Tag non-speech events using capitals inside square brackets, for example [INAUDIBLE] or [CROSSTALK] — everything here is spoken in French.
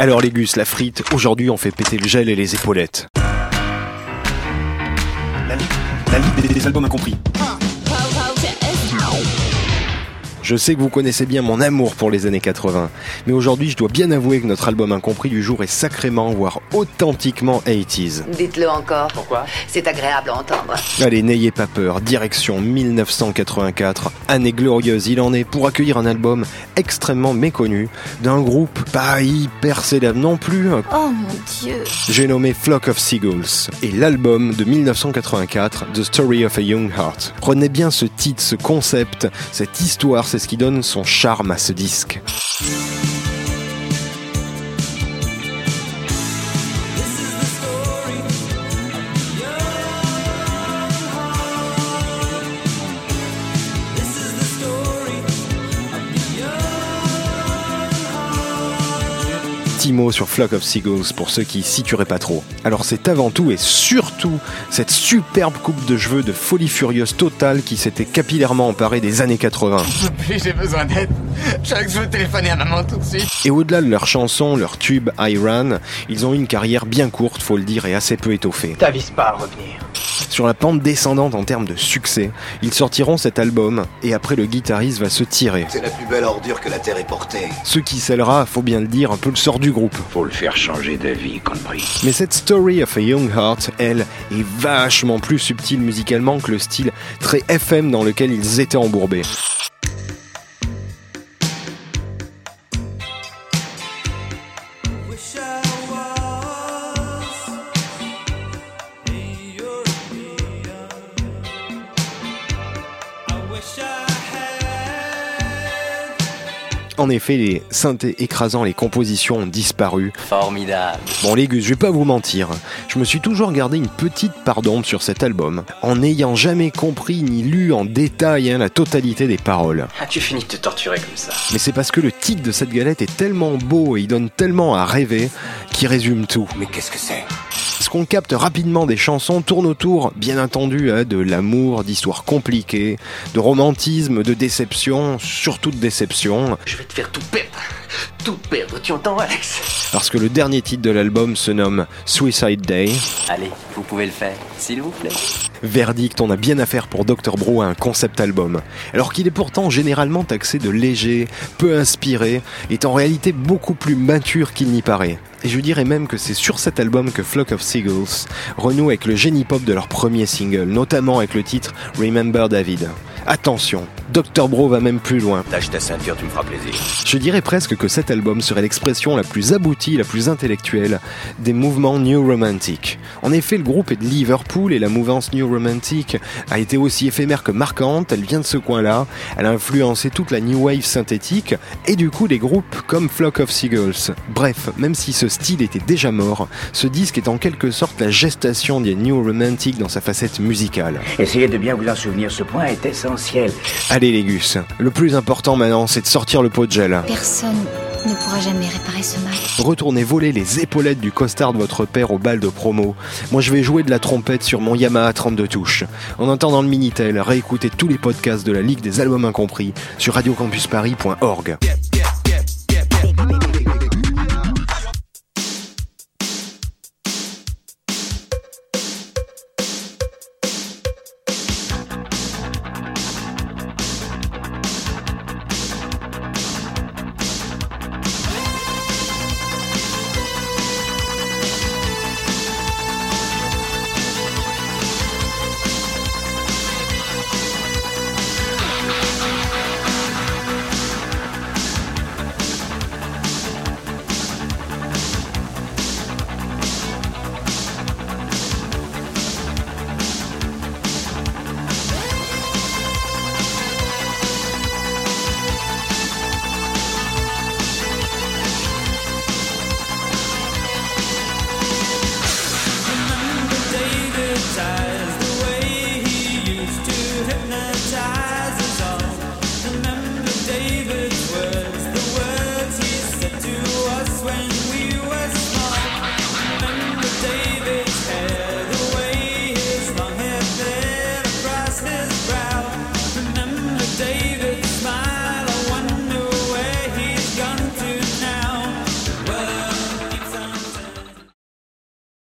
Alors les gus, la frite, aujourd'hui on fait péter le gel et les épaulettes. La, la ligue des, des albums incompris. Je sais que vous connaissez bien mon amour pour les années 80, mais aujourd'hui je dois bien avouer que notre album incompris du jour est sacrément, voire authentiquement 80s. Dites-le encore. Pourquoi? C'est agréable à entendre. Allez, n'ayez pas peur, direction 1984, année glorieuse il en est pour accueillir un album extrêmement méconnu d'un groupe pas hyper célèbre non plus. Oh mon dieu. J'ai nommé Flock of Seagulls et l'album de 1984, The Story of a Young Heart. Prenez bien ce titre, ce concept, cette histoire, c'est ce qui donne son charme à ce disque. Petit mot sur Flock of Seagulls pour ceux qui situeraient pas trop. Alors c'est avant tout et surtout cette superbe coupe de cheveux de folie furieuse totale qui s'était capillairement emparée des années 80. Puis [LAUGHS] j'ai besoin d'aide. Je veux téléphoner à maman tout de suite. Et au-delà de leurs chansons, leur tube Iran, ils ont eu une carrière bien courte, faut le dire, et assez peu étoffée. T'avises pas à revenir. Sur la pente descendante en termes de succès, ils sortiront cet album et après le guitariste va se tirer. C'est la plus belle ordure que la Terre ait portée. Ce qui scellera, faut bien le dire, un peu le sort du groupe. Faut le faire changer d'avis, compris. Mais cette Story of a Young Heart, elle, est vachement plus subtile musicalement que le style très FM dans lequel ils étaient embourbés. En effet, les synthés écrasant les compositions ont disparu. Formidable. Bon les gus, je vais pas vous mentir, je me suis toujours gardé une petite part d'ombre sur cet album, en n'ayant jamais compris ni lu en détail hein, la totalité des paroles. As-tu fini de te torturer comme ça Mais c'est parce que le titre de cette galette est tellement beau et il donne tellement à rêver qu'il résume tout. Mais qu'est-ce que c'est? Ce qu'on capte rapidement des chansons tourne autour, bien entendu, hein, de l'amour, d'histoires compliquées, de romantisme, de déception, surtout de déception, Je vais te faire tout perdre. Tout perdre, tu entends Alex? Parce que le dernier titre de l'album se nomme Suicide Day. Allez, vous pouvez le faire, s'il vous plaît. Verdict, on a bien affaire pour Dr. Bro à un concept album. Alors qu'il est pourtant généralement taxé de léger, peu inspiré, est en réalité beaucoup plus mature qu'il n'y paraît. Et je dirais même que c'est sur cet album que Flock of Seagulls renoue avec le génie pop de leur premier single, notamment avec le titre Remember David. Attention, Dr. Bro va même plus loin. Lâche ta ceinture, tu me feras plaisir. Je dirais presque que cet album serait l'expression la plus aboutie, la plus intellectuelle des mouvements New Romantic. En effet, le groupe est de Liverpool et la mouvance New Romantic a été aussi éphémère que marquante, elle vient de ce coin-là, elle a influencé toute la New Wave synthétique et du coup des groupes comme Flock of Seagulls. Bref, même si ce style était déjà mort, ce disque est en quelque sorte la gestation des New Romantic dans sa facette musicale. Essayez de bien vous en souvenir, ce point est essentiel. Allez les gus, le plus important maintenant c'est de sortir le pot de gel. Personne ne pourra jamais réparer ce mal. Retournez voler les épaulettes du costard de votre père au bal de promo. Moi, je vais jouer de la trompette sur mon Yamaha 32 touches. En attendant le Minitel, réécoutez tous les podcasts de la Ligue des Albums Incompris sur radiocampusparis.org.